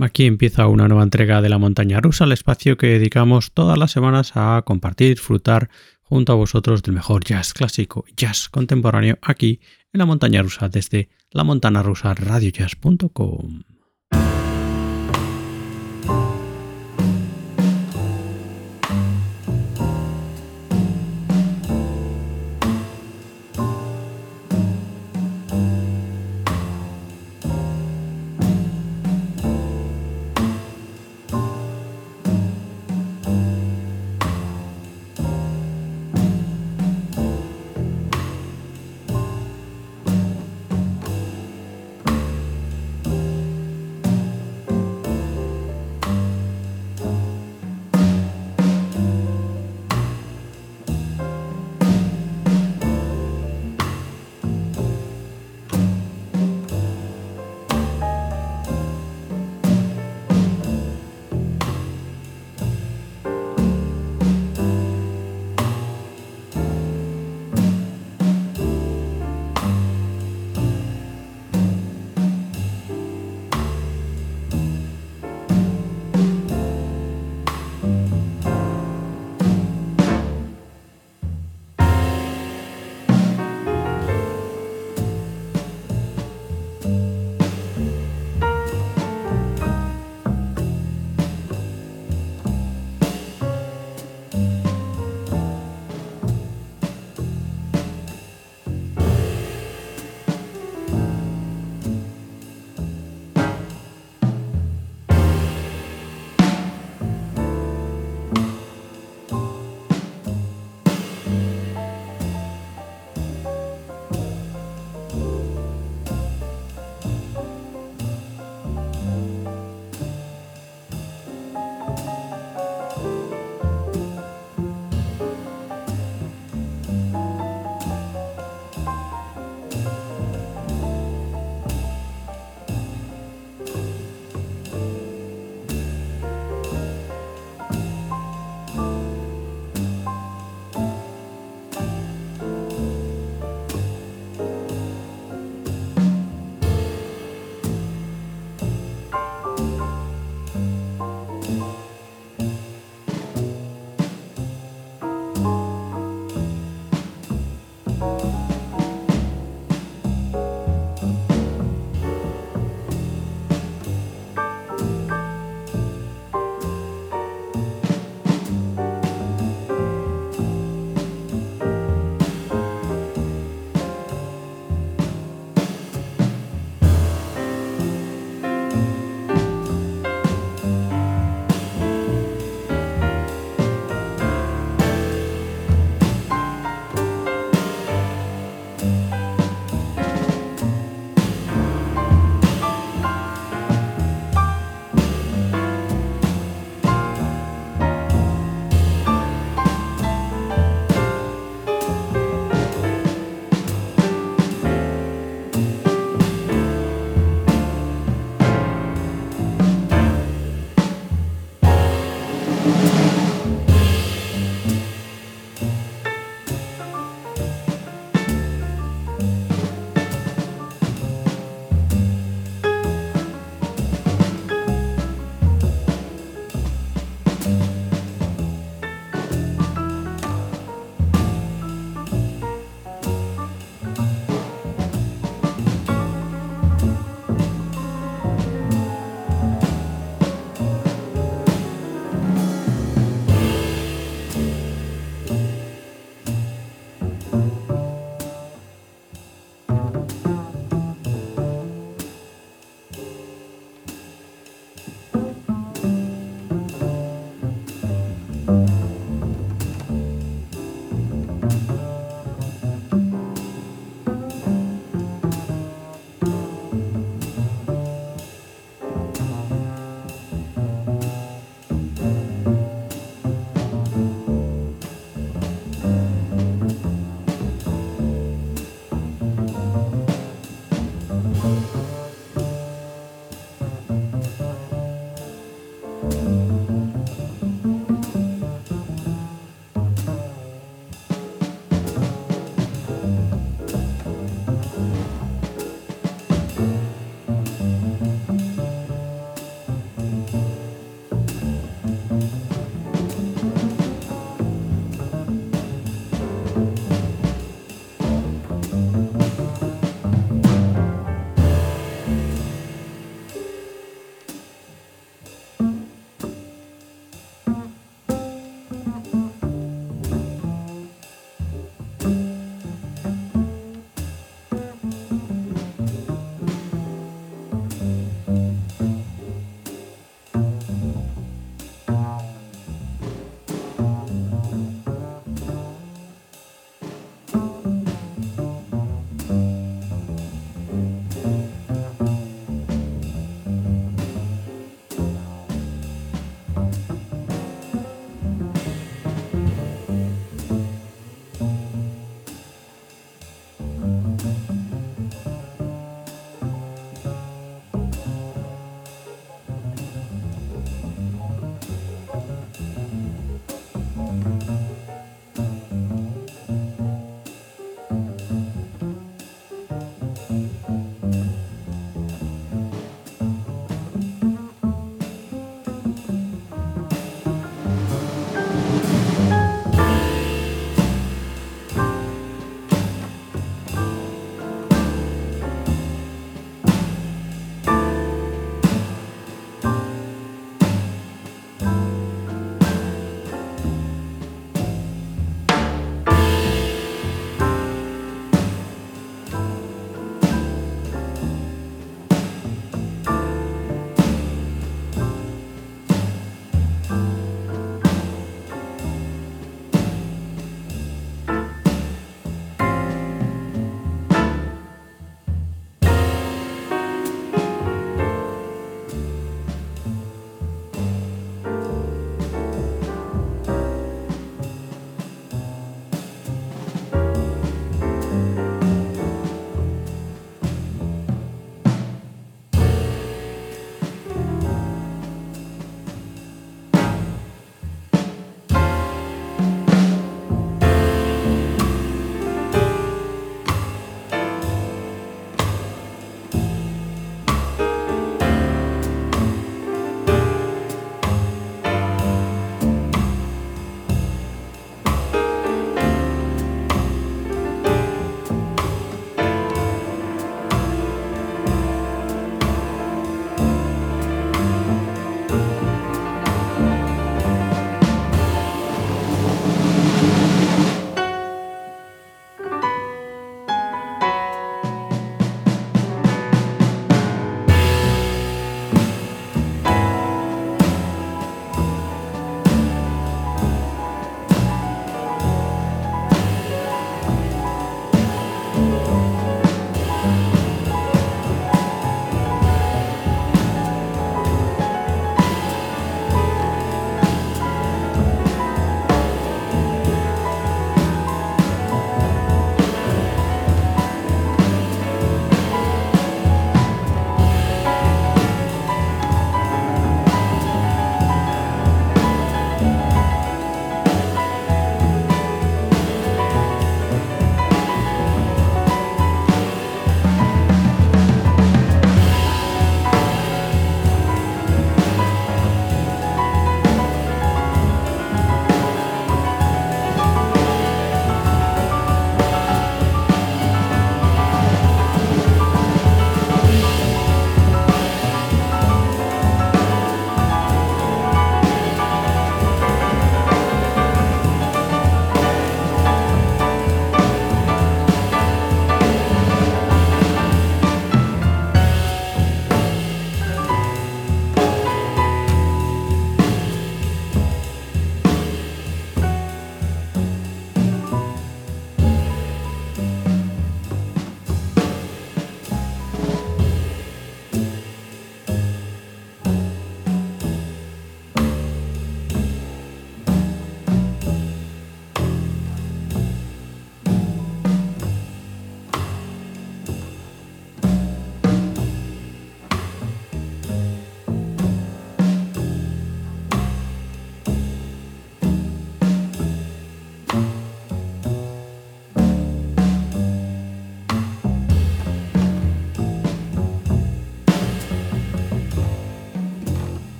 Aquí empieza una nueva entrega de la montaña rusa, el espacio que dedicamos todas las semanas a compartir, disfrutar junto a vosotros del mejor jazz clásico, jazz contemporáneo aquí en la montaña rusa desde la montana rusa radiojazz.com.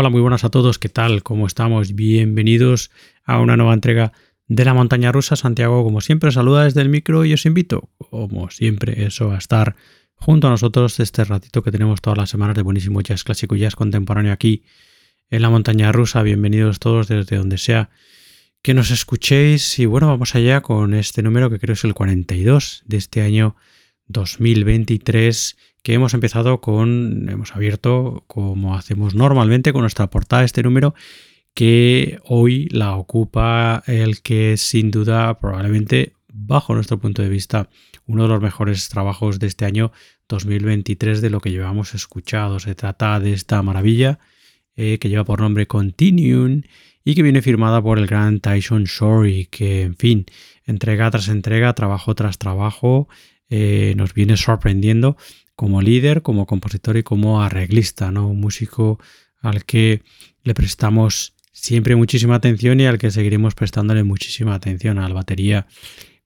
Hola, muy buenas a todos, ¿qué tal? ¿Cómo estamos? Bienvenidos a una nueva entrega de la montaña rusa. Santiago, como siempre, saluda desde el micro y os invito, como siempre, eso, a estar junto a nosotros este ratito que tenemos todas las semanas de buenísimo jazz clásico y jazz contemporáneo aquí en la montaña rusa. Bienvenidos todos desde donde sea que nos escuchéis. Y bueno, vamos allá con este número que creo es el 42 de este año 2023 que hemos empezado con, hemos abierto como hacemos normalmente con nuestra portada este número que hoy la ocupa el que sin duda probablemente bajo nuestro punto de vista uno de los mejores trabajos de este año 2023 de lo que llevamos escuchado. Se trata de esta maravilla eh, que lleva por nombre Continuum y que viene firmada por el gran Tyson Shorey, que en fin, entrega tras entrega, trabajo tras trabajo, eh, nos viene sorprendiendo como líder, como compositor y como arreglista, ¿no? Un músico al que le prestamos siempre muchísima atención y al que seguiremos prestándole muchísima atención a la batería,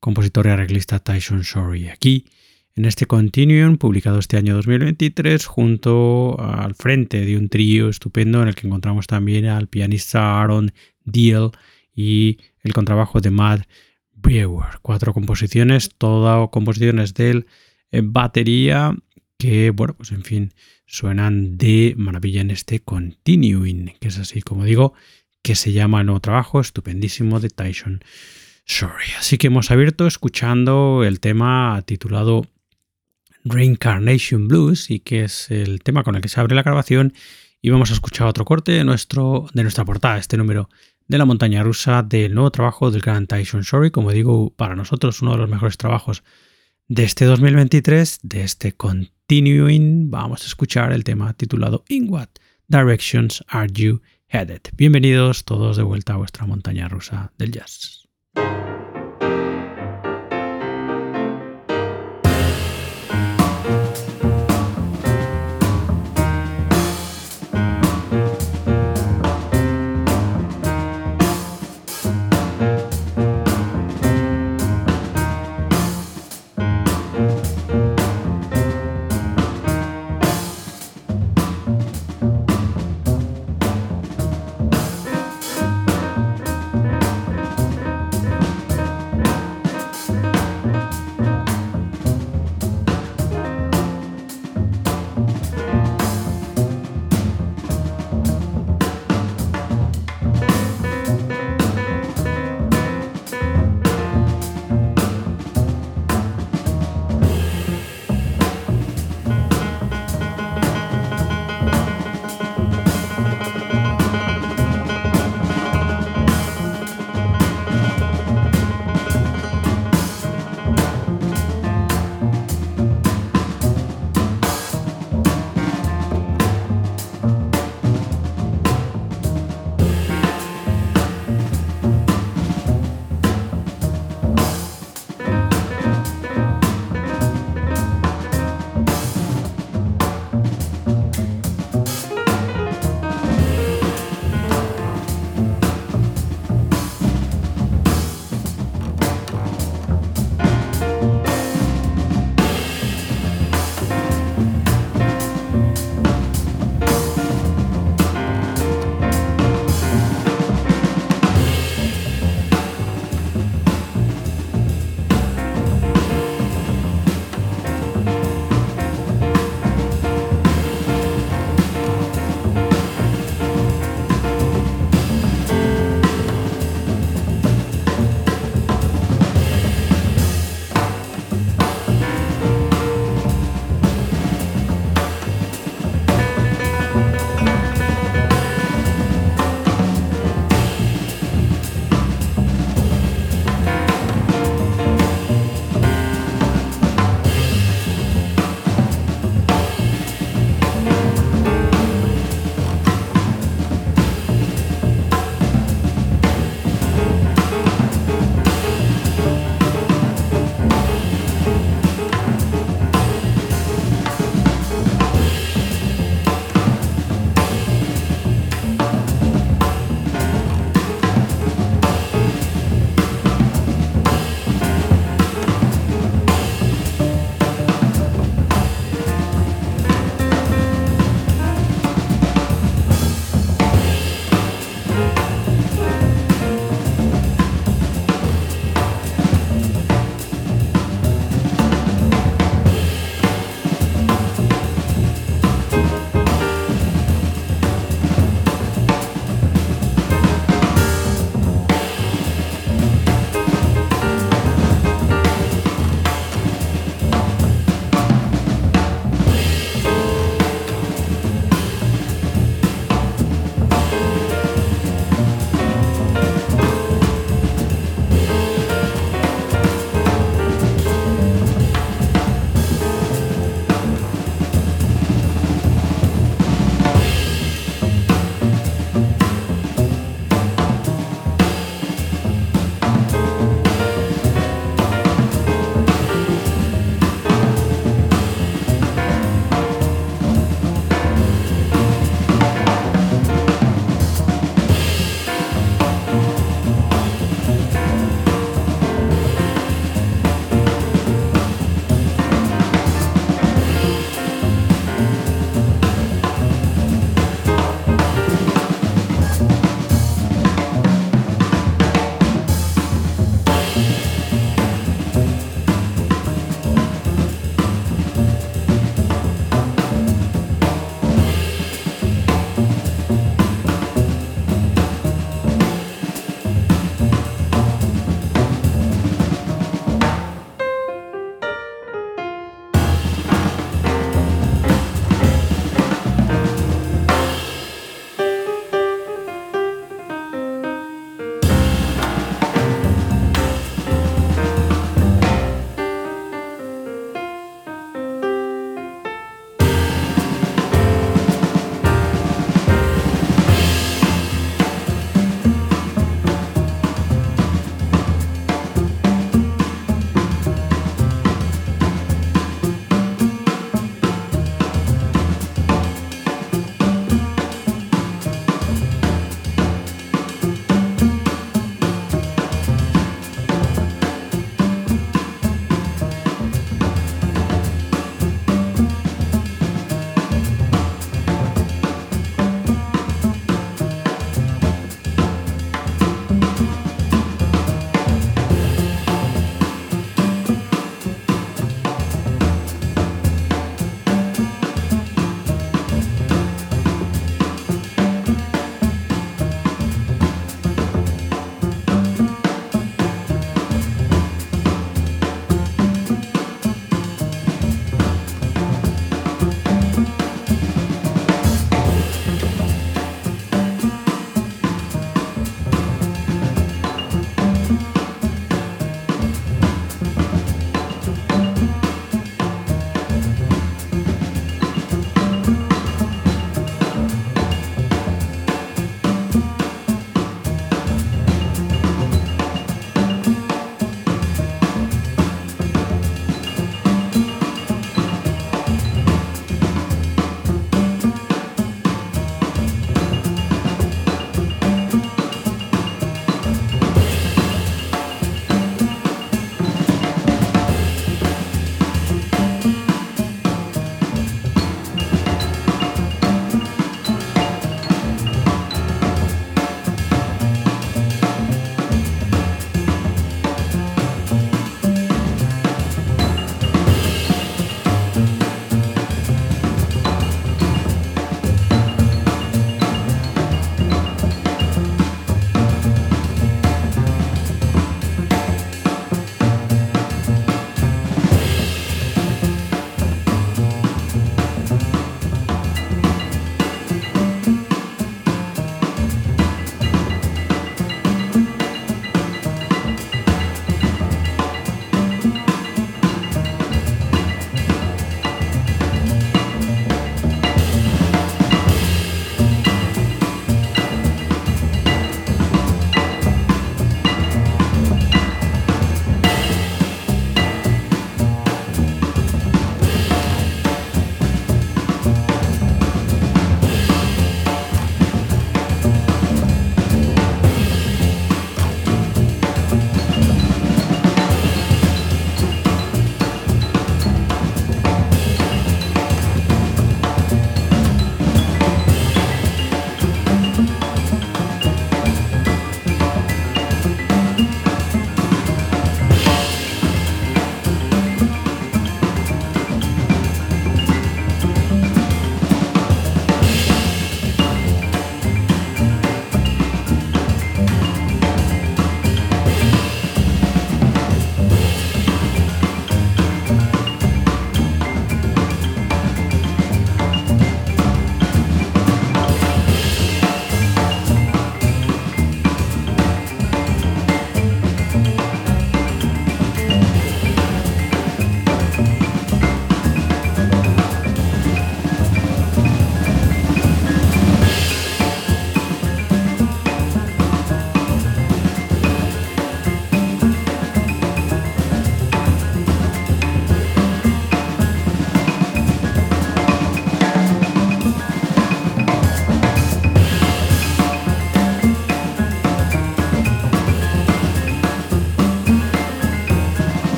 compositor y arreglista Tyson Shorey. Aquí, en este Continuum, publicado este año 2023, junto al frente de un trío estupendo en el que encontramos también al pianista Aaron Deal y el contrabajo de Matt Brewer. Cuatro composiciones, todas composiciones del eh, batería que, bueno, pues en fin, suenan de maravilla en este Continuing, que es así como digo, que se llama el nuevo trabajo estupendísimo de Tyson Sorry. Así que hemos abierto escuchando el tema titulado Reincarnation Blues y que es el tema con el que se abre la grabación y vamos a escuchar otro corte de, nuestro, de nuestra portada, este número de la montaña rusa del nuevo trabajo del gran Tyson Sorry, como digo, para nosotros uno de los mejores trabajos de este 2023, de este Continuing, vamos a escuchar el tema titulado In What Directions Are You Headed? Bienvenidos todos de vuelta a vuestra montaña rusa del jazz.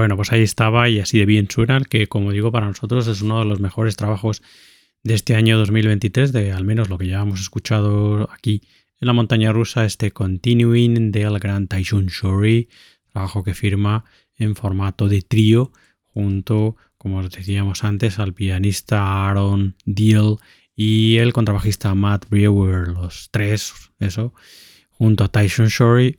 Bueno, pues ahí estaba y así de bien suena, que como digo, para nosotros es uno de los mejores trabajos de este año 2023, de al menos lo que ya hemos escuchado aquí en la montaña rusa, este Continuing del gran Taishun Shori, trabajo que firma en formato de trío junto, como os decíamos antes, al pianista Aaron Deal y el contrabajista Matt Brewer, los tres, eso, junto a Tyson Shorey,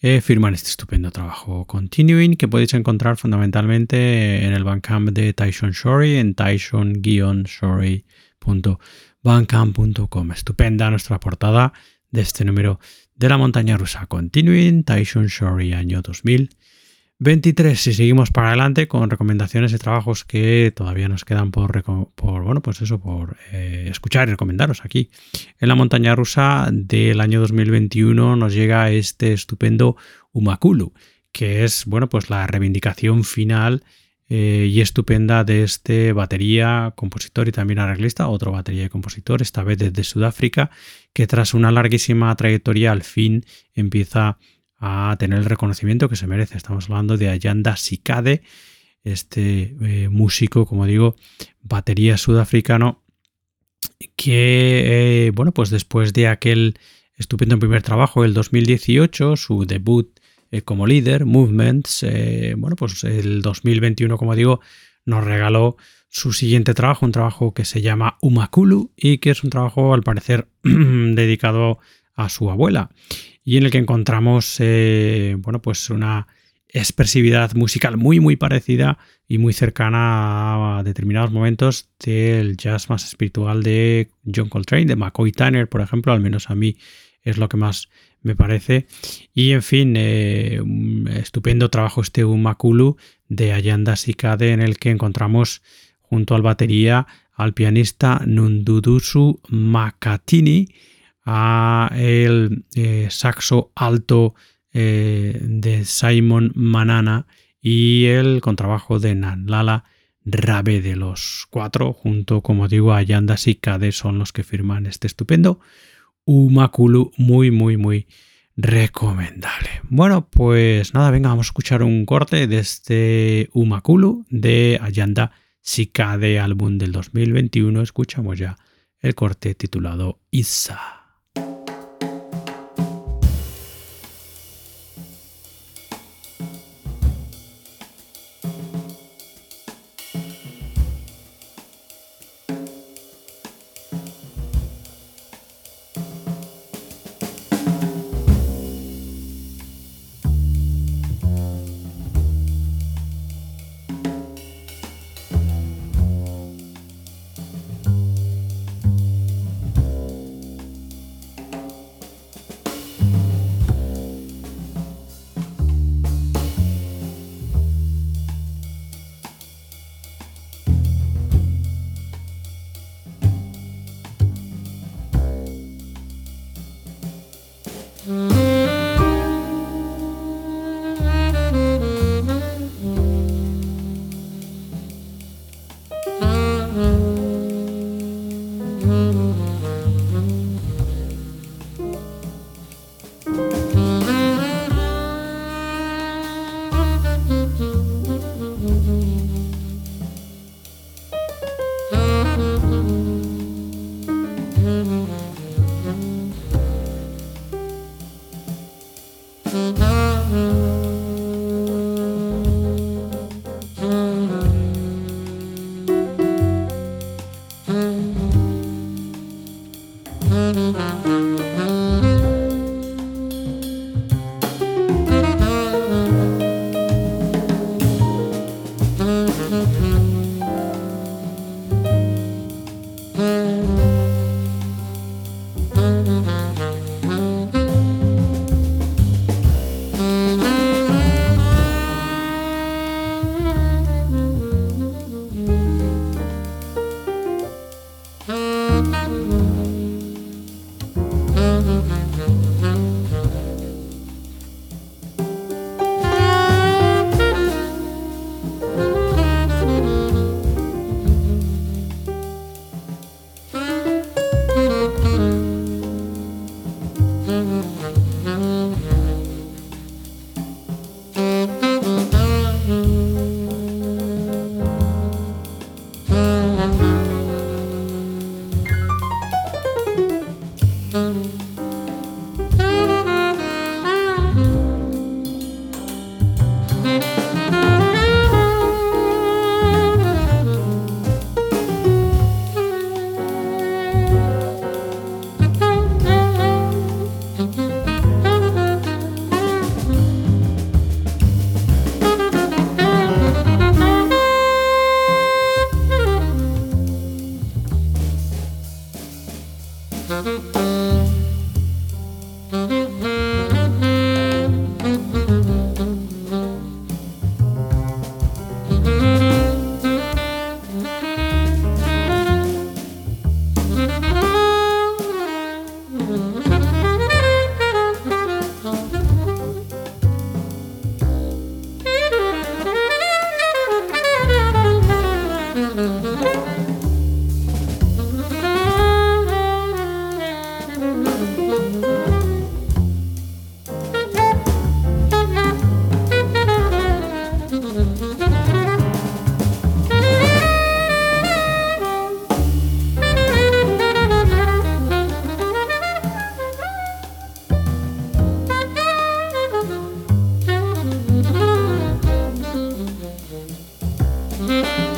eh, este estupendo trabajo Continuing que podéis encontrar fundamentalmente en el Bandcamp de Tyson Shorey en tyson-shorey.bandcamp.com. Estupenda nuestra portada de este número de la montaña rusa Continuing, Tyson Shorey, año 2000. 23. Si seguimos para adelante con recomendaciones de trabajos que todavía nos quedan por, por bueno, pues eso, por eh, escuchar y recomendaros aquí. En la montaña rusa del año 2021 nos llega este estupendo Umakulu, que es, bueno, pues la reivindicación final eh, y estupenda de este batería, compositor y también arreglista, otro batería y compositor, esta vez desde Sudáfrica, que tras una larguísima trayectoria al fin empieza a a tener el reconocimiento que se merece. Estamos hablando de Ayanda Sikade, este eh, músico, como digo, batería sudafricano, que, eh, bueno, pues después de aquel estupendo primer trabajo, el 2018, su debut eh, como líder, Movements, bueno, pues el 2021, como digo, nos regaló su siguiente trabajo, un trabajo que se llama Umakulu y que es un trabajo, al parecer, dedicado a su abuela y en el que encontramos eh, bueno, pues una expresividad musical muy muy parecida y muy cercana a determinados momentos del jazz más espiritual de John Coltrane, de McCoy Tyner, por ejemplo, al menos a mí es lo que más me parece. Y en fin, eh, un estupendo trabajo este Umakulu de Ayanda Sikade en el que encontramos junto al batería al pianista Nundudusu Makatini, a el eh, saxo alto eh, de Simon Manana y el contrabajo de Nanlala Rabe de los cuatro, junto, como digo, a Yandas y son los que firman este estupendo Umakulu, muy, muy, muy recomendable. Bueno, pues nada, venga, vamos a escuchar un corte de este Umakulu de Ayanda Sikade, álbum del 2021. Escuchamos ya el corte titulado Isa. うん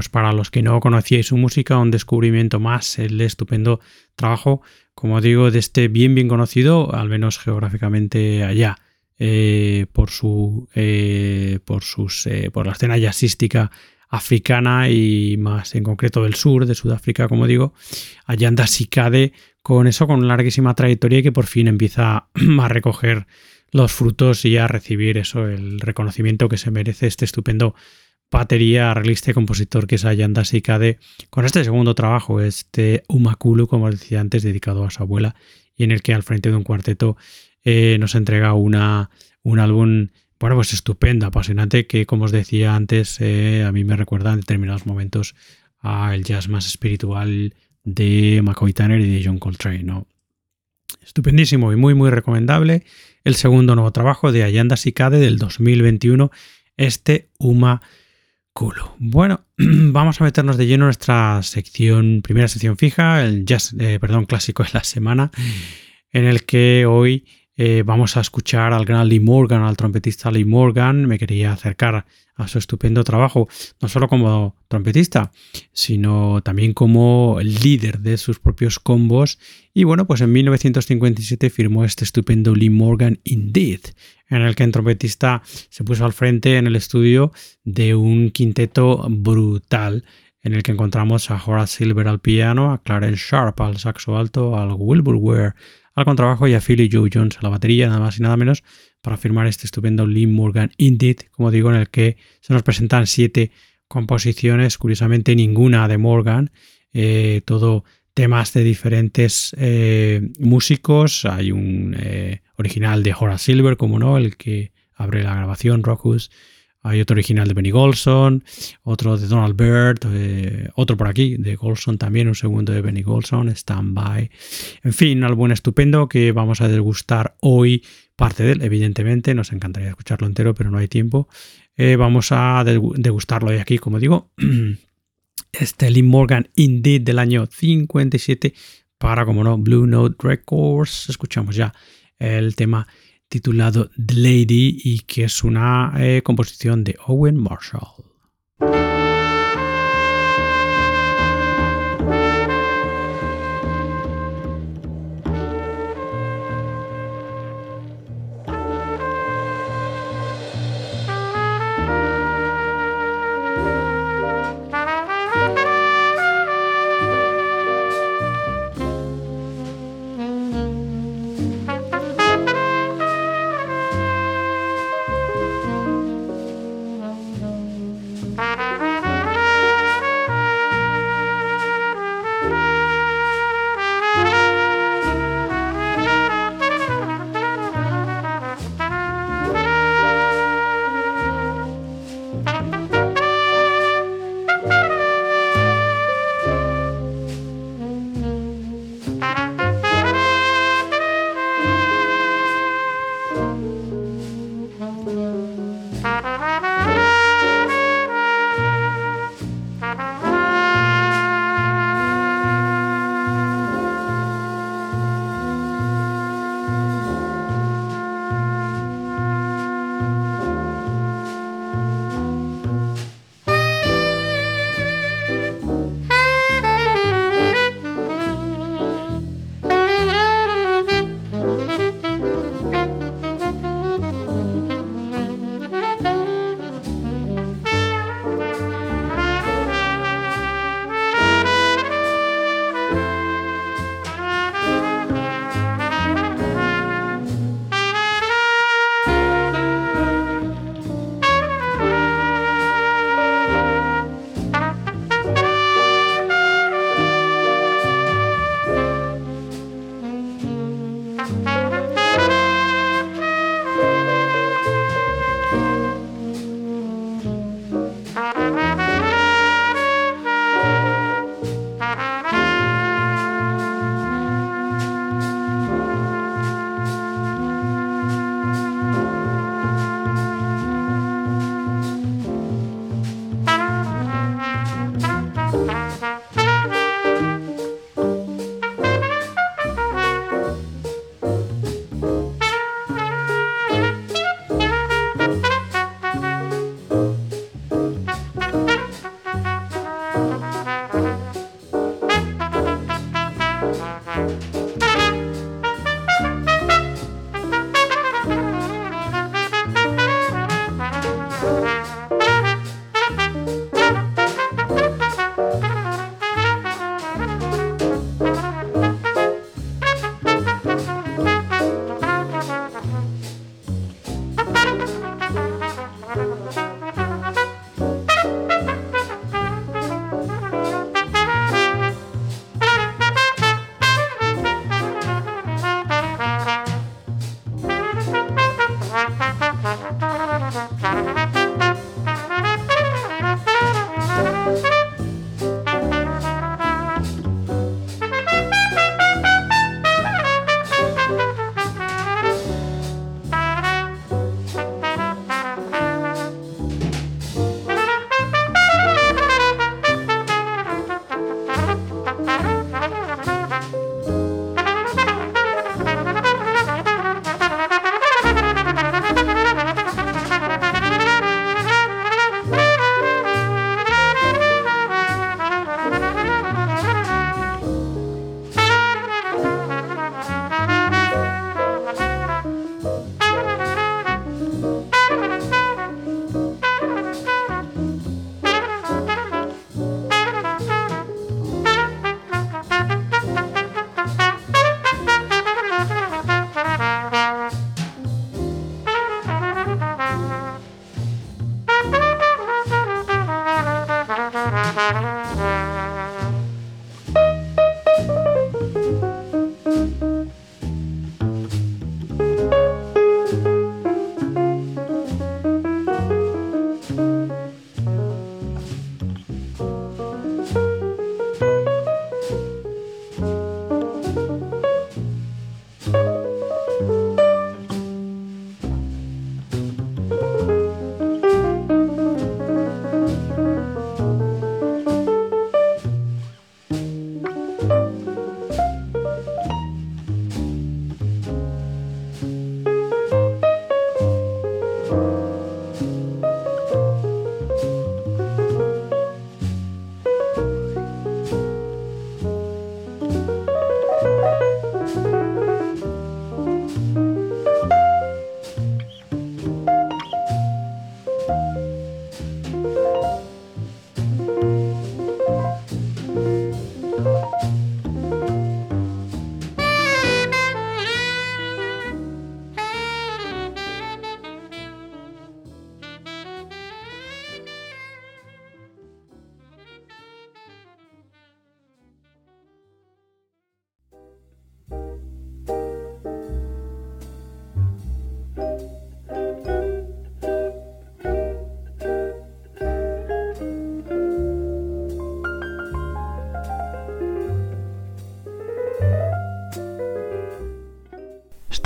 Pues para los que no conocíais su música, un descubrimiento más, el estupendo trabajo, como digo, de este bien bien conocido, al menos geográficamente allá, eh, por su eh, por sus eh, por la escena jazzística africana y más en concreto del sur de Sudáfrica, como digo, allá anda Sicade con eso, con larguísima trayectoria y que por fin empieza a recoger los frutos y a recibir eso, el reconocimiento que se merece este estupendo batería, realista y compositor que es Ayanda Sikade, con este segundo trabajo, este Umakulu, como decía antes, dedicado a su abuela, y en el que al frente de un cuarteto eh, nos entrega una, un álbum, bueno, pues estupendo, apasionante, que como os decía antes, eh, a mí me recuerda en determinados momentos al jazz más espiritual de McCoy Tanner y de John Coltrane, ¿no? Estupendísimo y muy, muy recomendable. El segundo nuevo trabajo de Ayanda Sikade del 2021, este Uma Culo. Bueno, vamos a meternos de lleno en nuestra sección, primera sección fija, el jazz, eh, perdón, clásico de la semana, en el que hoy eh, vamos a escuchar al gran Lee Morgan, al trompetista Lee Morgan. Me quería acercar a su estupendo trabajo, no solo como trompetista, sino también como líder de sus propios combos. Y bueno, pues en 1957 firmó este estupendo Lee Morgan Indeed, en el que el trompetista se puso al frente en el estudio de un quinteto brutal en el que encontramos a Horace Silver al piano, a Clarence Sharp al saxo alto, al Wilbur Ware al contrabajo y a Philly Joe Jones a la batería, nada más y nada menos, para firmar este estupendo Lee Morgan Indeed, como digo, en el que se nos presentan siete composiciones, curiosamente ninguna de Morgan, eh, todo temas de diferentes eh, músicos, hay un eh, original de Horace Silver, como no, el que abre la grabación, Rockus, hay otro original de Benny Golson, otro de Donald Byrd, eh, otro por aquí de Golson también, un segundo de Benny Golson, Stand By. En fin, un álbum estupendo que vamos a degustar hoy parte de él, evidentemente. Nos encantaría escucharlo entero, pero no hay tiempo. Eh, vamos a degustarlo de aquí, como digo. Este Lee Morgan Indeed del año 57 para, como no, Blue Note Records. Escuchamos ya el tema titulado The Lady y que es una eh, composición de Owen Marshall.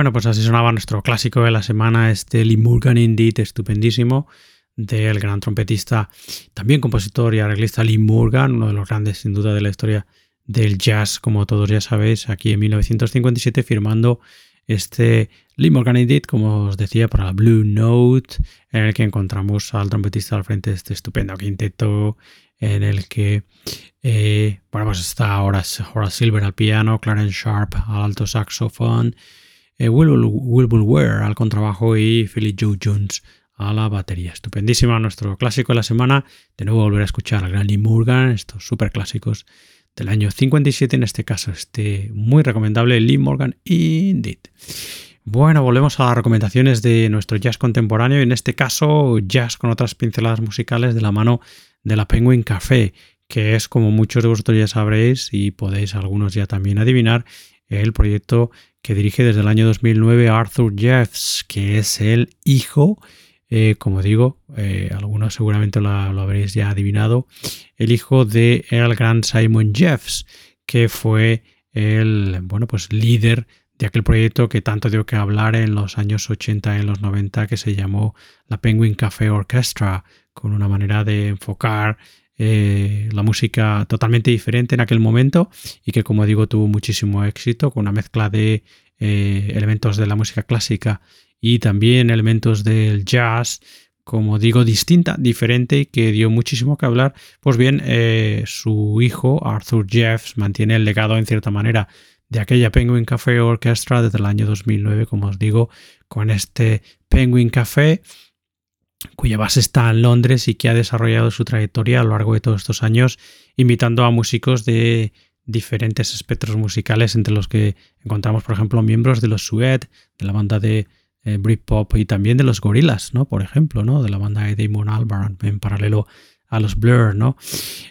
Bueno, pues así sonaba nuestro clásico de la semana, este Lee Morgan Indeed, estupendísimo, del gran trompetista, también compositor y arreglista Lee Morgan, uno de los grandes sin duda de la historia del jazz, como todos ya sabéis, aquí en 1957 firmando este Lee Morgan Indeed, como os decía, para Blue Note, en el que encontramos al trompetista al frente de este estupendo quinteto, en el que eh, bueno, pues está Horace, Horace Silver al piano, Clarence Sharp al alto saxofón, eh, Wilbur Ware al contrabajo y Philip Joe Jones a la batería. Estupendísima nuestro clásico de la semana. De nuevo volver a escuchar a Granny Morgan, estos super clásicos del año 57, en este caso este muy recomendable Lee Morgan Indeed. Bueno, volvemos a las recomendaciones de nuestro jazz contemporáneo en este caso jazz con otras pinceladas musicales de la mano de la Penguin Café, que es como muchos de vosotros ya sabréis y podéis algunos ya también adivinar, el proyecto que dirige desde el año 2009 Arthur Jeffs, que es el hijo, eh, como digo, eh, algunos seguramente lo, habréis ya adivinado, el hijo de el gran Simon Jeffs, que fue el bueno, pues líder de aquel proyecto que tanto dio que hablar en los años 80 y en los 90 que se llamó la Penguin Café Orchestra, con una manera de enfocar eh, la música totalmente diferente en aquel momento y que como digo tuvo muchísimo éxito con una mezcla de eh, elementos de la música clásica y también elementos del jazz como digo distinta, diferente y que dio muchísimo que hablar. Pues bien eh, su hijo Arthur Jeffs mantiene el legado en cierta manera de aquella Penguin Café Orchestra desde el año 2009 como os digo con este Penguin Café cuya base está en Londres y que ha desarrollado su trayectoria a lo largo de todos estos años, invitando a músicos de diferentes espectros musicales, entre los que encontramos, por ejemplo, miembros de los Suede, de la banda de eh, Britpop y también de los Gorillaz, ¿no? Por ejemplo, ¿no? De la banda de Damon Albarn, en paralelo a los Blur, ¿no?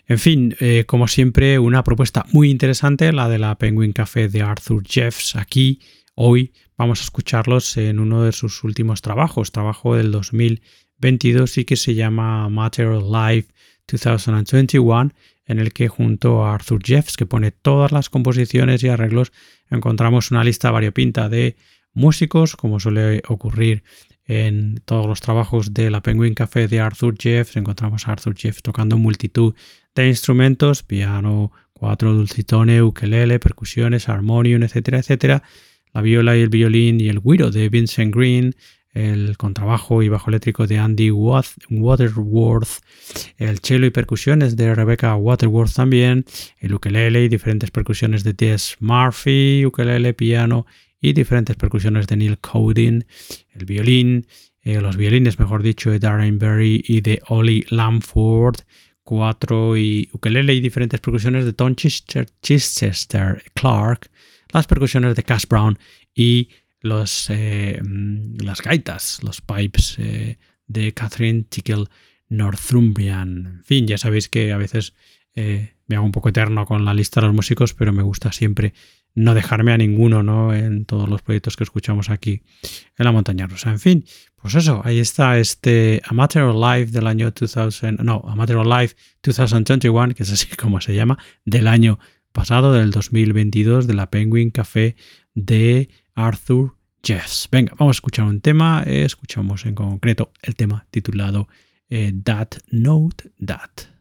En fin, eh, como siempre, una propuesta muy interesante, la de la Penguin Café de Arthur Jeffs. Aquí, hoy, vamos a escucharlos en uno de sus últimos trabajos, trabajo del 2000 22 y que se llama Matter of Life 2021, en el que junto a Arthur Jeffs, que pone todas las composiciones y arreglos, encontramos una lista variopinta de músicos, como suele ocurrir en todos los trabajos de la Penguin Café de Arthur Jeffs. Encontramos a Arthur Jeffs tocando multitud de instrumentos, piano, cuatro, dulcitone, ukelele, percusiones, armonium, etcétera, etcétera. La viola y el violín y el güiro de Vincent Green, el contrabajo y bajo eléctrico de Andy Waterworth, el cello y percusiones de Rebecca Waterworth también, el ukelele y diferentes percusiones de Tess Murphy, ukelele, piano y diferentes percusiones de Neil Coding, el violín, eh, los violines, mejor dicho, de Darren Berry y de Ollie Lamford, cuatro y ukelele y diferentes percusiones de Tom Chichester Clark, las percusiones de Cash Brown y los, eh, mm, las gaitas, los pipes eh, de Catherine Tickle Northumbrian. En fin, ya sabéis que a veces eh, me hago un poco eterno con la lista de los músicos, pero me gusta siempre no dejarme a ninguno ¿no? en todos los proyectos que escuchamos aquí en la montaña rusa. En fin, pues eso, ahí está este Amateur of Life del año 2000, no, Amateur of Life 2021, que es así como se llama, del año pasado, del 2022, de la Penguin Café de Arthur Jeffs. Venga, vamos a escuchar un tema. escuchamos en concreto el tema titulado eh, That Note That.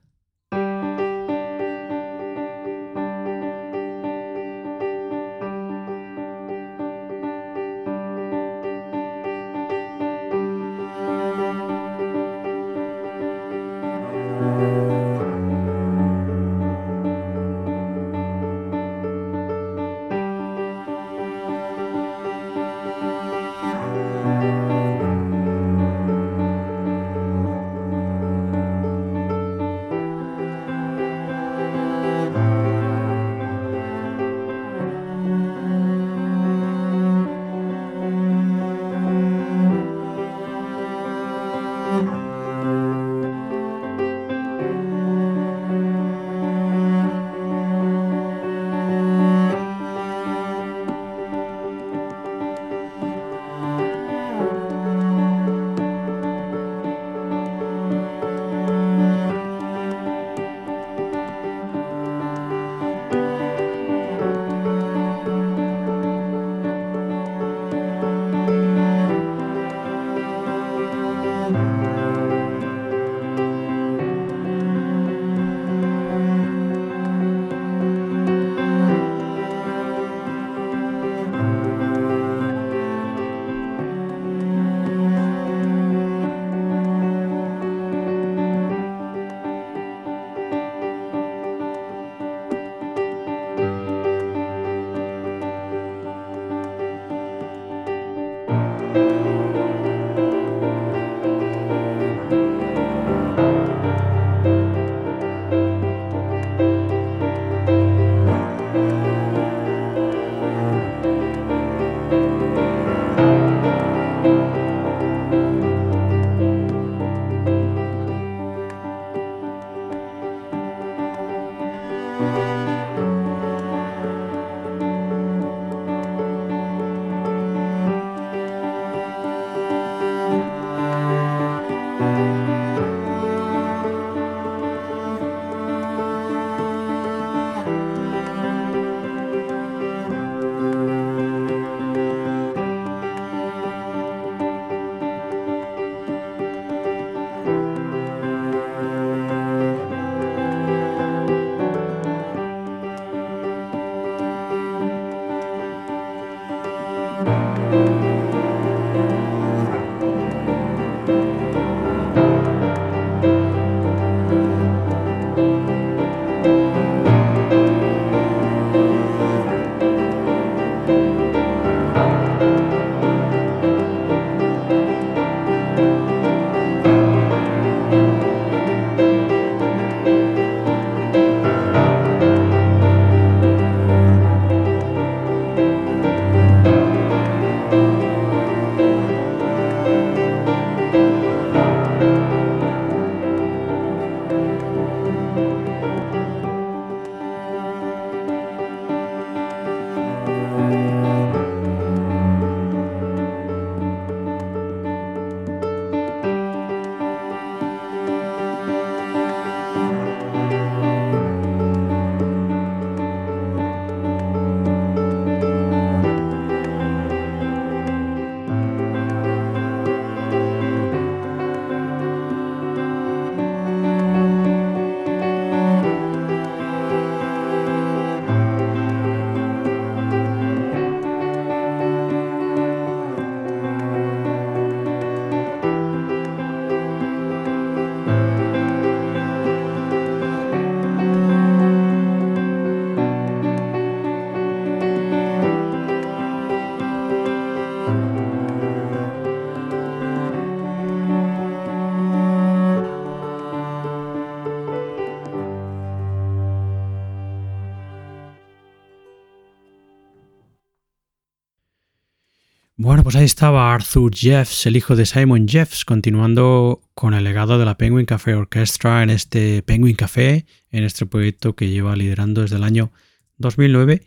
Pues ahí estaba Arthur Jeffs, el hijo de Simon Jeffs, continuando con el legado de la Penguin Café Orchestra en este Penguin Café, en este proyecto que lleva liderando desde el año 2009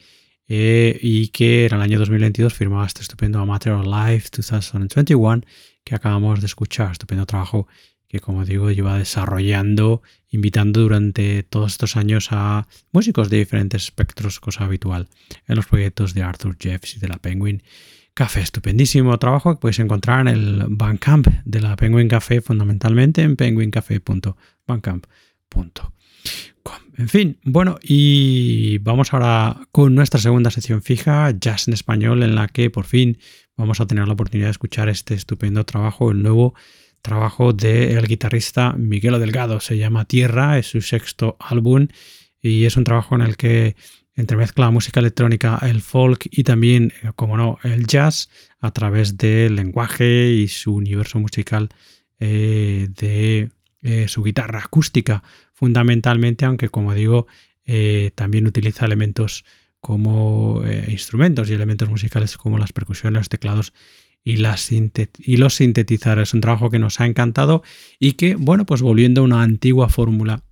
eh, y que en el año 2022 firmaba este estupendo Amateur Life 2021 que acabamos de escuchar. Estupendo trabajo que, como digo, lleva desarrollando, invitando durante todos estos años a músicos de diferentes espectros, cosa habitual en los proyectos de Arthur Jeffs y de la Penguin Café. Estupendísimo trabajo que podéis encontrar en el Bandcamp de la Penguin Café, fundamentalmente en penguincafé.bandcamp.com. En fin, bueno, y vamos ahora con nuestra segunda sección fija, Jazz en Español, en la que por fin vamos a tener la oportunidad de escuchar este estupendo trabajo, el nuevo trabajo del guitarrista Miguel Delgado. Se llama Tierra, es su sexto álbum y es un trabajo en el que entremezcla la música electrónica, el folk y también, eh, como no, el jazz a través del lenguaje y su universo musical eh, de eh, su guitarra acústica fundamentalmente, aunque como digo, también utiliza elementos como instrumentos y elementos musicales como las percusiones, los teclados y, las y los sintetizadores. Es un trabajo que nos ha encantado y que, bueno, pues volviendo a una antigua fórmula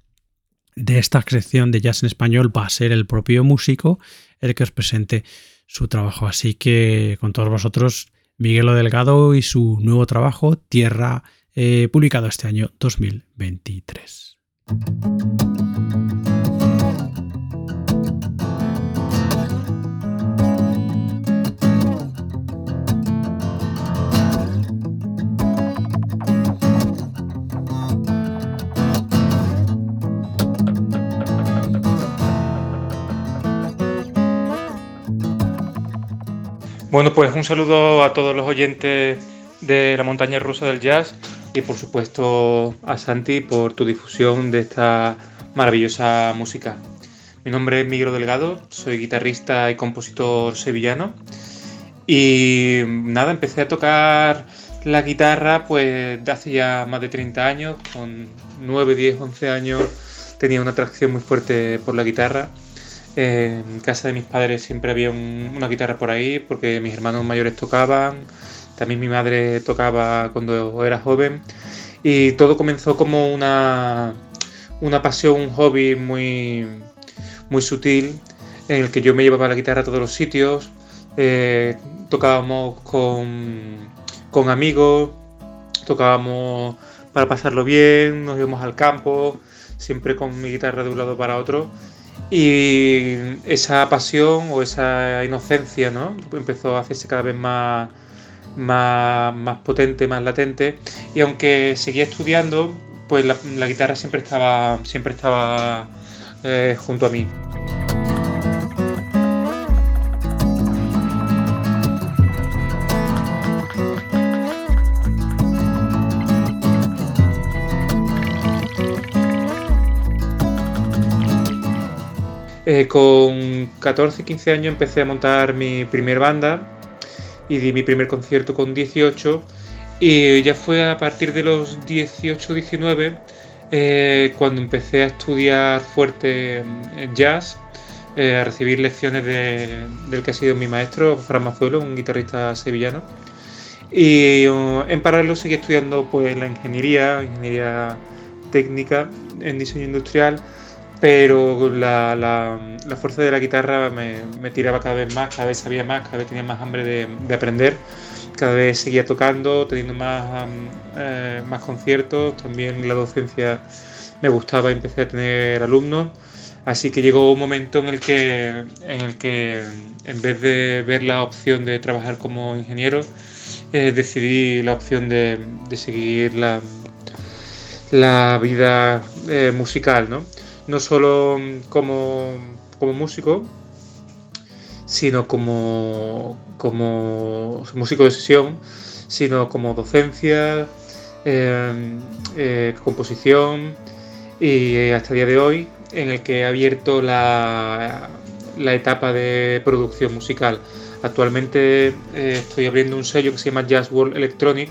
de esta sección de jazz en español va a ser el propio músico el que os presente su trabajo. Así que con todos vosotros, Miguelo Delgado y su nuevo trabajo, Tierra, eh, publicado este año 2023. Bueno, pues un saludo a todos los oyentes de la montaña rusa del jazz y por supuesto a Santi por tu difusión de esta maravillosa música. Mi nombre es Miguel Delgado, soy guitarrista y compositor sevillano y nada, empecé a tocar la guitarra pues de hace ya más de 30 años, con 9, 10, 11 años tenía una atracción muy fuerte por la guitarra en casa de mis padres siempre había una guitarra por ahí porque mis hermanos mayores tocaban, también mi madre tocaba cuando era joven y todo comenzó como una, una pasión, un hobby muy, muy sutil en el que yo me llevaba la guitarra a todos los sitios, eh, tocábamos con, con amigos, tocábamos para pasarlo bien, nos íbamos al campo, siempre con mi guitarra de un lado para otro y esa pasión o esa inocencia ¿no? empezó a hacerse cada vez más, más, potente, más latente. Y aunque seguía estudiando, pues la, guitarra siempre estaba, siempre estaba eh, junto a mí. Eh, con 14, 15 años empecé a montar mi primer banda y di mi primer concierto con 18 y ya fue a partir de los 18, 19 eh, cuando empecé a estudiar fuerte jazz, eh, a recibir lecciones del que ha sido mi maestro, Fran Mazuelo, un guitarrista sevillano. Y en paralelo seguí estudiando pues la ingeniería, ingeniería técnica en diseño industrial pero la, la, fuerza de la guitarra me, tiraba cada vez más, cada vez sabía más, cada vez tenía más hambre de, aprender, cada vez seguía tocando, teniendo más, eh, más conciertos, también la docencia me gustaba, empecé a tener alumnos, así que llegó un momento en el que, en, el que, en vez de ver la opción de trabajar como ingeniero, eh, decidí la opción de, seguir la, la vida eh, musical, ¿no? No solo como, músico, sino como, como músico de sesión, sino como docencia, em, eh, composición y hasta el día de hoy en el que he abierto la, la etapa de producción musical. Actualmente eh, estoy abriendo un sello que se llama Jazz World Electronic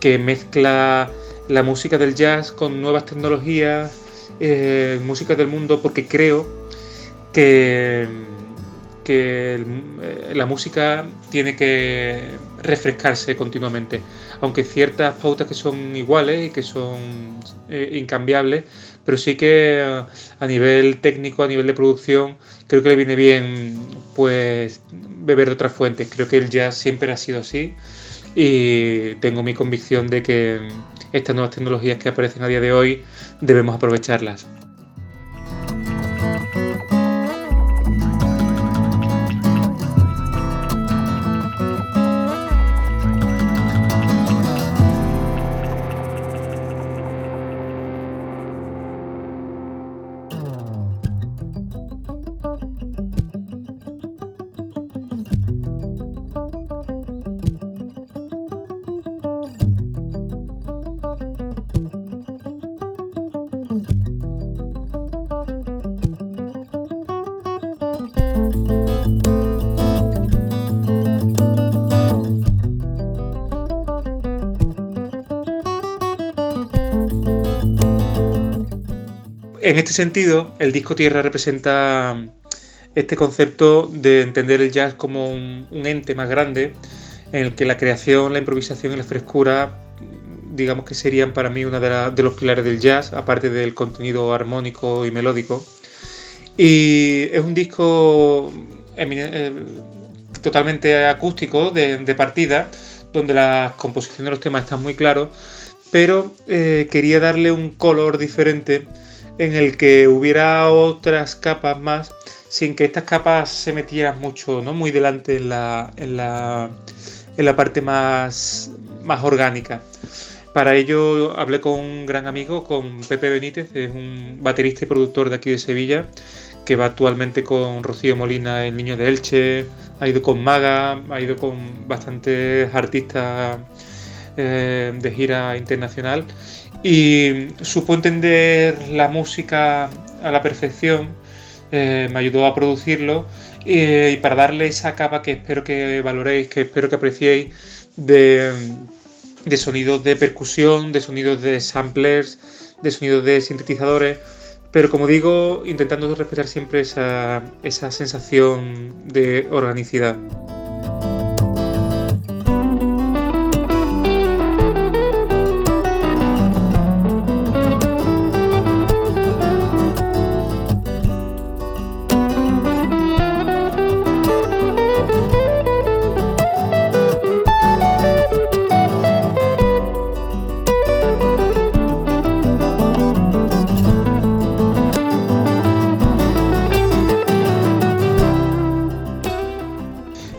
que mezcla la música del jazz con nuevas tecnologías eh, música del mundo porque creo que, que eh, la música tiene que refrescarse continuamente. Aunque ciertas pautas que son iguales y que son eh, incambiables, pero sí que a nivel técnico, a nivel de producción, creo que le viene bien pues beber de otras fuentes. Creo que el jazz siempre ha sido así y tengo mi convicción de que estas nuevas tecnologías que aparecen a día de hoy debemos aprovecharlas. Este sentido, el disco Tierra representa este concepto de entender el jazz como un, ente más grande, en el que la creación, la improvisación y la frescura, digamos que serían para mí uno de, los pilares del jazz, aparte del contenido armónico y melódico. Y es un disco eh, totalmente acústico de, partida, donde la composición de los temas están muy claros, pero eh, quería darle un color diferente en el que hubiera otras capas más sin que estas capas se metieran mucho, ¿no? Muy delante en la, en la, en la parte más, más orgánica. Para ello hablé con un gran amigo, con Pepe Benítez, es un baterista y productor de aquí de Sevilla, que va actualmente con Rocío Molina, el niño de Elche, ha ido con Maga, ha ido con bastantes artistas eh, de gira internacional y supo entender la música a la perfección, eh, me ayudó a producirlo y, para darle esa capa que espero que valoréis, que espero que apreciéis de, sonidos de percusión, de sonidos de samplers, de sonidos de sintetizadores, pero como digo, intentando respetar siempre esa sensación de organicidad.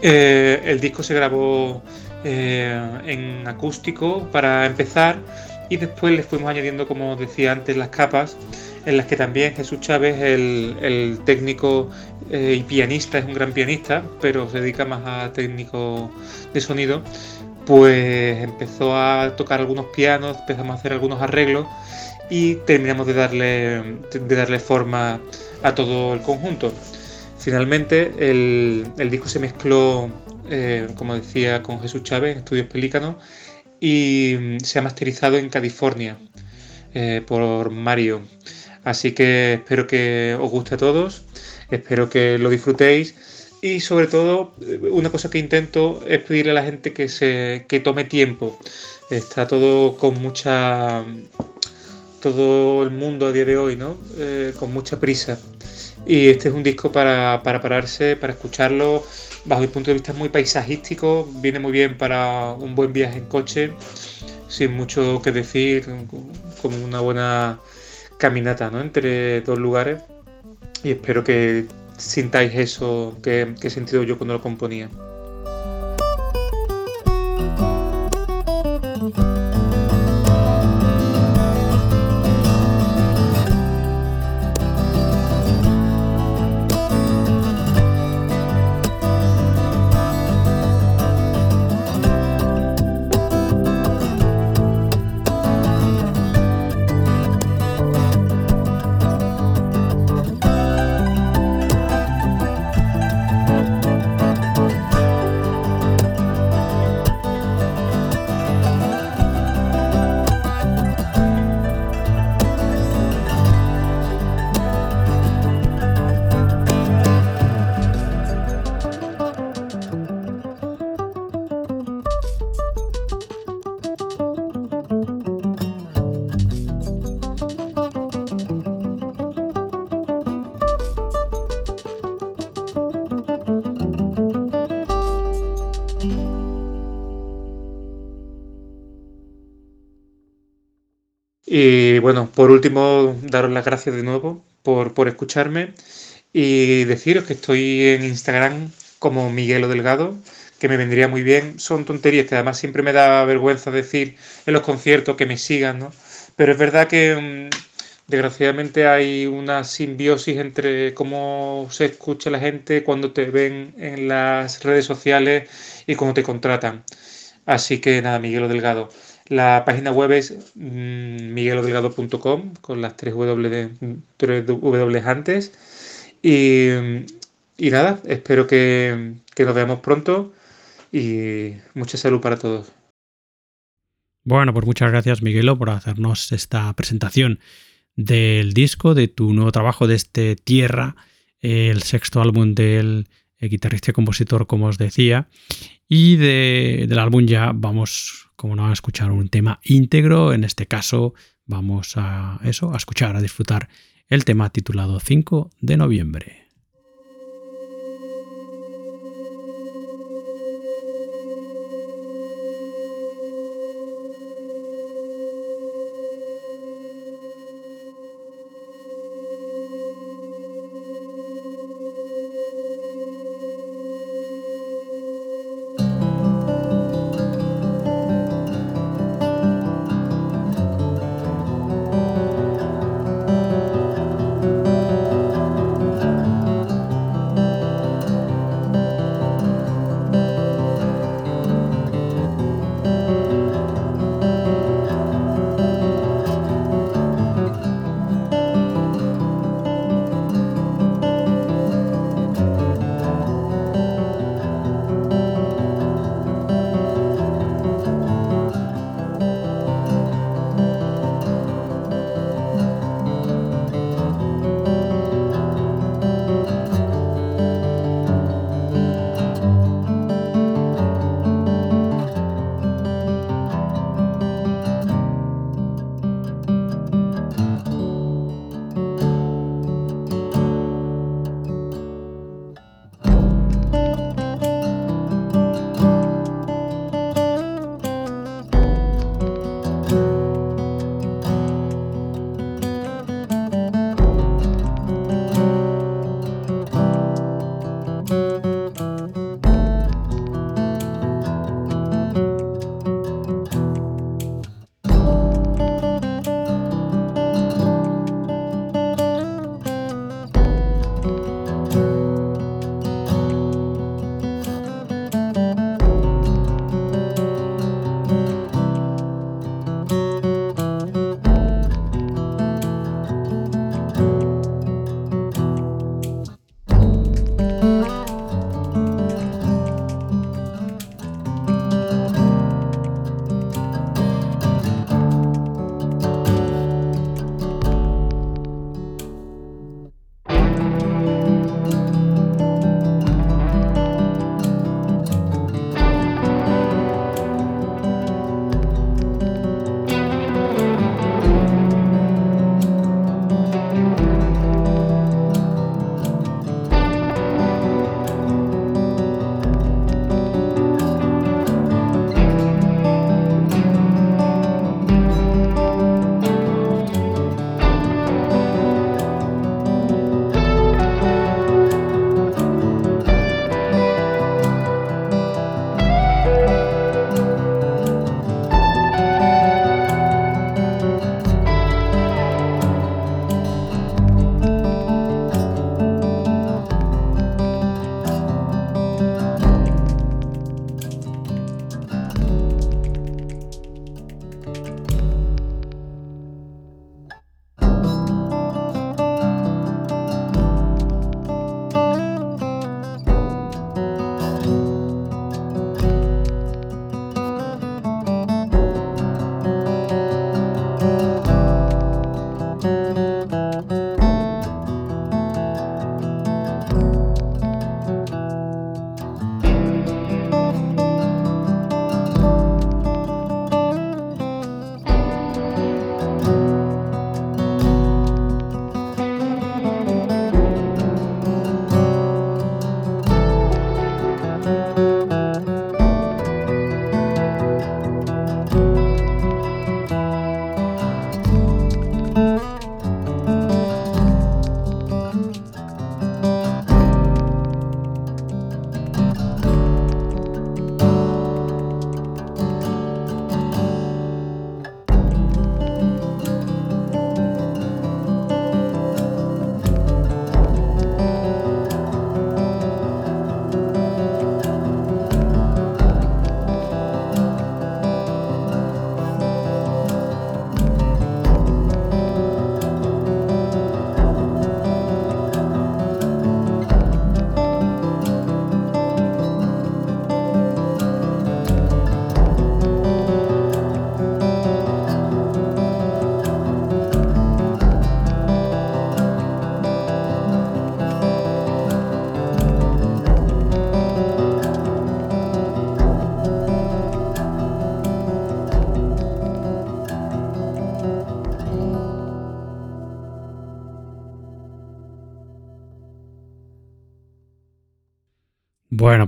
Eh, el disco se grabó eh, en acústico para empezar y después le fuimos añadiendo, como decía antes, las capas en las que también Jesús Chávez, el, técnico eh, y pianista, es un gran pianista, pero se dedica más a técnico de sonido, pues empezó a tocar algunos pianos, empezamos a hacer algunos arreglos y terminamos de darle, de darle forma a todo el conjunto. Finalmente, el, disco se mezcló, eh, como decía, con Jesús Chávez en Estudios Pelícanos y se ha masterizado en California eh, por Mario. Así que espero que os guste a todos, espero que lo disfrutéis y sobre todo eh, una cosa que intento es pedirle a la gente que se que tome tiempo. Está todo con mucha todo el mundo a día de hoy, ¿no? con mucha prisa. Y este es un disco para, pararse, para escucharlo. Bajo mi punto de vista muy paisajístico, viene muy bien para un buen viaje en coche, sin mucho que decir, como una buena caminata ¿no? entre dos lugares. Y espero que sintáis eso que, que he sentido yo cuando lo componía. Y bueno, por último, daros las gracias de nuevo por, por escucharme y deciros que estoy en Instagram como Miguelo Delgado, que me vendría muy bien. Son tonterías que además siempre me da vergüenza decir en los conciertos que me sigan, ¿no? Pero es verdad que mm, desgraciadamente hay una simbiosis entre cómo se escucha la gente cuando te ven en las redes sociales y cómo te contratan. Así que nada, Miguelo Delgado. La página web es mm, miguelodelgado.com con las tres W, w antes. Y, nada, espero que, que nos veamos pronto y mucha salud para todos. Bueno, pues muchas gracias Miguelo por hacernos esta presentación del disco, de tu nuevo trabajo, de este Tierra, el sexto álbum del guitarrista y compositor, como os decía. Y del álbum ya vamos, como no, a escuchar un tema íntegro. En este caso, vamos a eso, a escuchar, a disfrutar el tema titulado 5 de noviembre.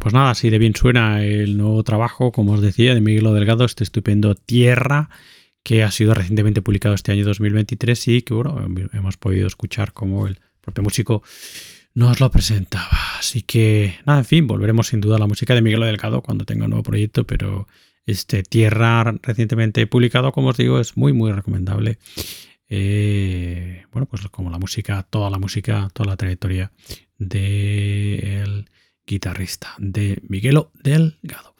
Pues nada, así de bien suena el nuevo trabajo, como os decía, de Miguel Delgado, este estupendo Tierra, que ha sido recientemente publicado este año 2023 y que, bueno, hemos podido escuchar como el propio músico nos lo presentaba. Así que, nada, en fin, volveremos sin duda a la música de Miguel Delgado cuando tenga un nuevo proyecto, pero este Tierra recientemente publicado, como os digo, es muy, muy recomendable. Eh, bueno, pues como la música, toda la música, toda la trayectoria del guitarrista de Miguelo Delgado.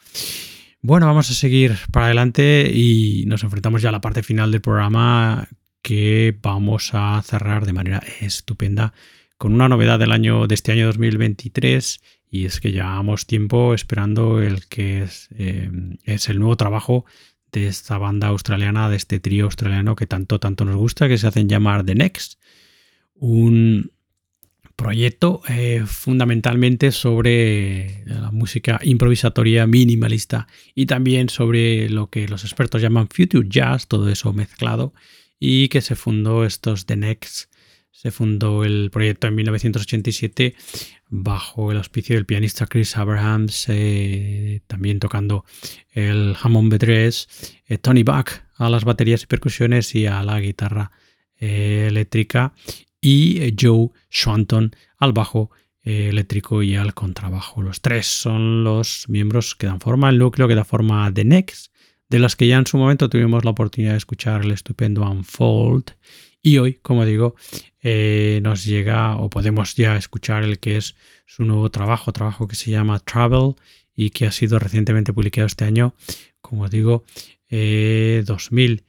Bueno, vamos a seguir para adelante y nos enfrentamos ya a la parte final del programa que vamos a cerrar de manera estupenda con una novedad del año de este año 2023 y es que llevamos tiempo esperando el que es, eh, es, el nuevo trabajo de esta banda australiana, de este trío australiano que tanto, tanto nos gusta, que se hacen llamar The Next. Un proyecto eh, fundamentalmente sobre la música improvisatoria minimalista y también sobre lo que los expertos llaman future jazz, todo eso mezclado, y que se fundó estos The Next. Se fundó el proyecto en 1987 bajo el auspicio del pianista Chris Abrahams, eh, también tocando el Hammond B3, eh, Tony Buck a las baterías y percusiones y a la guitarra eléctrica y eh, Joe Swanton al bajo eh, eléctrico y al contrabajo. Los tres son los miembros que dan forma al núcleo que da forma a The Next, de las que ya en su momento tuvimos la oportunidad de escuchar el estupendo Unfold. Y hoy, como digo, eh, nos llega o podemos ya escuchar el que es su nuevo trabajo, trabajo que se llama Travel y que ha sido recientemente publicado este año, como digo, eh, 2000.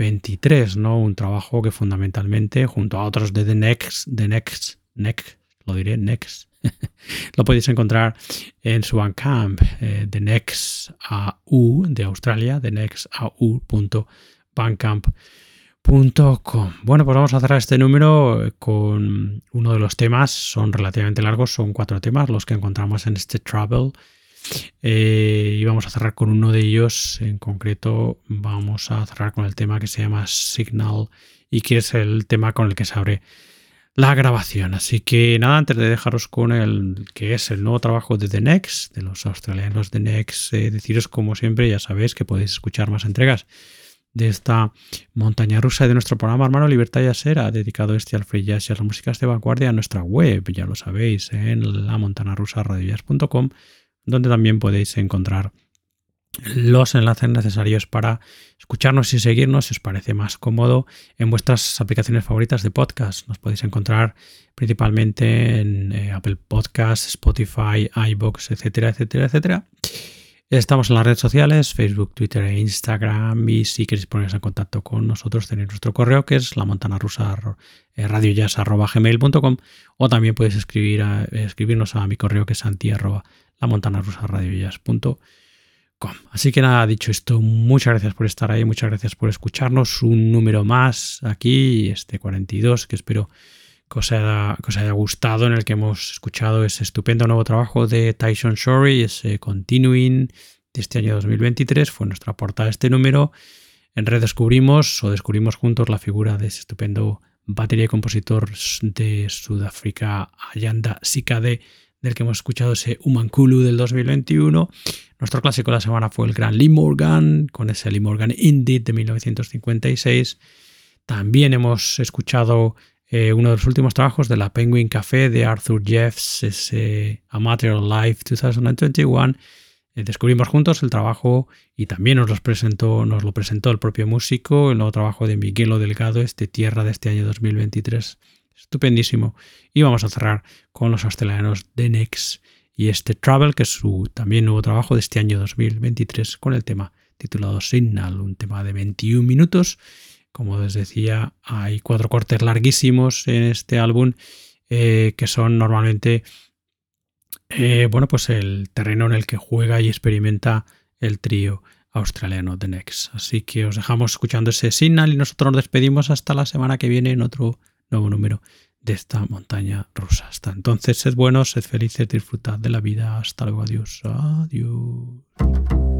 23, ¿no? Un trabajo que fundamentalmente, junto a otros de The Next, The Next, Next, lo diré, Next, lo podéis encontrar en su Bandcamp, eh, The Next AU de Australia, The Next .com. Bueno, pues vamos a cerrar este número eh, con uno de los temas, son relativamente largos, son cuatro temas los que encontramos en este Travel eh, y vamos a cerrar con uno de ellos, en concreto vamos a cerrar con el tema que se llama Signal y que es el tema con el que se abre la grabación. Así que nada, antes de dejaros con el que es el nuevo trabajo de The Next, de los australianos The Next, eh, deciros como siempre, ya sabéis que podéis escuchar más entregas de esta montaña rusa de nuestro programa Hermano Libertad y Sera, dedicado este al free jazz y a las músicas de vanguardia en nuestra web, ya lo sabéis, en la montana rusa donde también podéis encontrar los enlaces necesarios para escucharnos y seguirnos si os parece más cómodo en vuestras aplicaciones favoritas de podcast. Nos podéis encontrar principalmente en eh, Apple Podcasts, Spotify, iBox, etcétera, etcétera, etcétera. Estamos en las redes sociales, Facebook, Twitter e Instagram. Y si queréis poneros en contacto con nosotros, tenéis nuestro correo que es la montana rusa o también podéis escribir escribirnos a mi correo que es santi la montana Así que nada, dicho esto, muchas gracias por estar ahí, muchas gracias por escucharnos. Un número más aquí, este 42, que espero que os, haya, gustado, en el que hemos escuchado ese estupendo nuevo trabajo de Tyson Shorey, ese Continuing de este año 2023. Fue nuestra portada este número. En red descubrimos o descubrimos juntos la figura de ese estupendo batería y compositor de Sudáfrica, Ayanda Sikade, del que hemos escuchado ese Umankulu del 2021. Nuestro clásico de la semana fue el gran Lee Morgan, con ese Lee Morgan Indeed de 1956. También hemos escuchado eh, uno de los últimos trabajos de la Penguin Café de Arthur Jeffs, ese A Matter of Life 2021. Eh, descubrimos juntos el trabajo y también nos, los presentó, nos lo presentó el propio músico, el nuevo trabajo de Miguelo Delgado, este Tierra de este año 2023. Estupendísimo. Y vamos a cerrar con los australianos de Next y este Travel, que es su también nuevo trabajo de este año 2023, con el tema titulado Signal, un tema de 21 minutos como les decía, hay cuatro cortes larguísimos en este álbum eh, que son normalmente eh, bueno, pues el terreno en el que juega y experimenta el trío australiano The Next. Así que os dejamos escuchando ese signal y nosotros nos despedimos hasta la semana que viene en otro nuevo número de esta montaña rusa. Hasta entonces, sed buenos, sed felices, disfrutad de la vida. Hasta luego, adiós. Adiós.